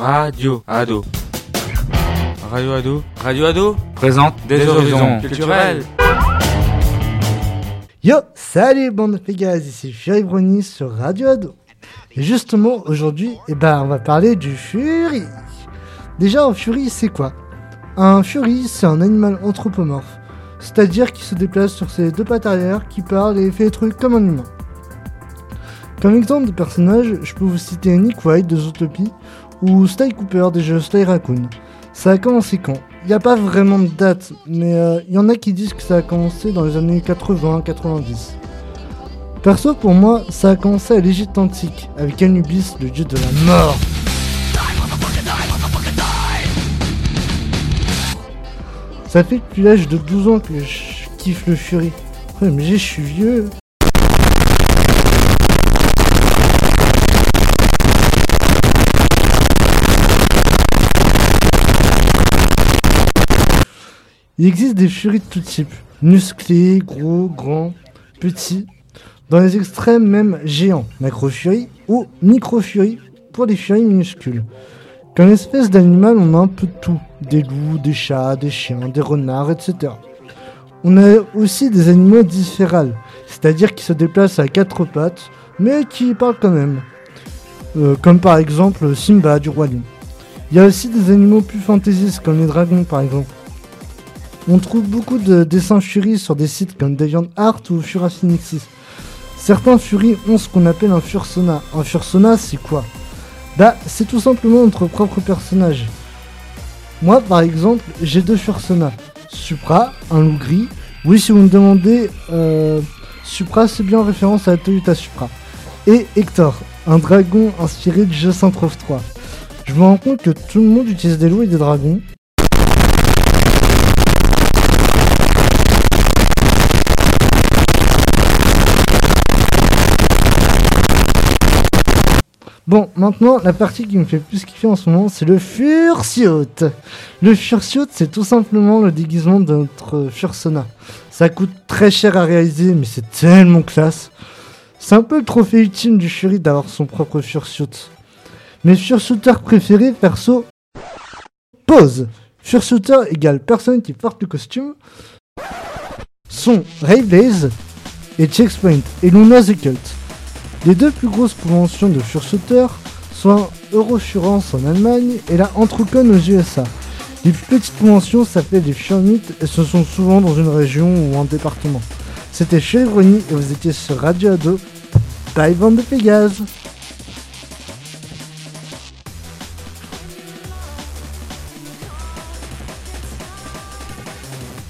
Radio Ado. Radio Ado. Radio Ado Présente des, horizons culturels. Yo, salut bande de Pégas, ici Fury Brownie sur Radio Ado. Et justement, aujourd'hui, eh ben, on va parler du Fury. Déjà, un Fury, c'est quoi? Un Fury, c'est un animal anthropomorphe, c'est-à-dire qui se déplace sur ses deux pattes arrière, qui parle et fait des trucs comme un humain. Comme exemple de personnage, je peux vous citer Nick White de Zootopie ou Sly Cooper des jeux Sly Raccoon. Ça a commencé quand? Il n'y a pas vraiment de date, mais euh, il y en a qui disent que ça a commencé dans les années 80-90. Perso, pour moi, ça a commencé à l'Égypte antique, avec Anubis, le dieu de la mort. Ça fait depuis l'âge de 12 ans que je kiffe le Fury. Ouais, mais je suis vieux. Il existe des furies de tout type. Musclés, gros, grands, petits. Dans les extrêmes même géants, macro-furies ou micro-furies pour les furies minuscules. Comme espèce d'animal, on a un peu de tout. Des loups, des chats, des chiens, des renards, etc. On a aussi des animaux différents, c'est-à-dire qui se déplacent à quatre pattes, mais qui parlent quand même. Euh, comme par exemple Simba du Roi Lion. Il y a aussi des animaux plus fantaisistes, comme les dragons par exemple. On trouve beaucoup de dessins Fury sur des sites comme DeviantArt ou Furaffinixis. Certains Fury ont ce qu'on appelle un Fursona. Un Fursona, c'est quoi? Bah, c'est tout simplement notre propre personnage. Moi, par exemple, j'ai deux Fursona. Supra, un loup gris. Oui, si vous me demandez, euh, Supra, c'est bien en référence à la Toyota Supra. Et Hector, un dragon inspiré du jeu Saint 3. Je me rends compte que tout le monde utilise des loups et des dragons, Bon, maintenant, la partie qui me fait plus kiffer en ce moment, c'est le Fursuit. Le Fursuit, c'est tout simplement le déguisement de notre Fursona. Ça coûte très cher à réaliser, mais c'est tellement classe. C'est un peu le trophée ultime du Fury d'avoir son propre Fursuit. Mes Fursuiters préférés, perso, pause. Fursuiter égale personne qui porte le costume sont Ray Blaze et Checkpoint et Luna the Cult. Les deux plus grosses conventions de fursuiters sont Eurofurance en Allemagne et la Entrucon aux USA. Les plus petites conventions s'appellent les Furmit et ce sont souvent dans une région ou un département. C'était Chevroni et vous étiez sur Radio Ado. Bande de Pégase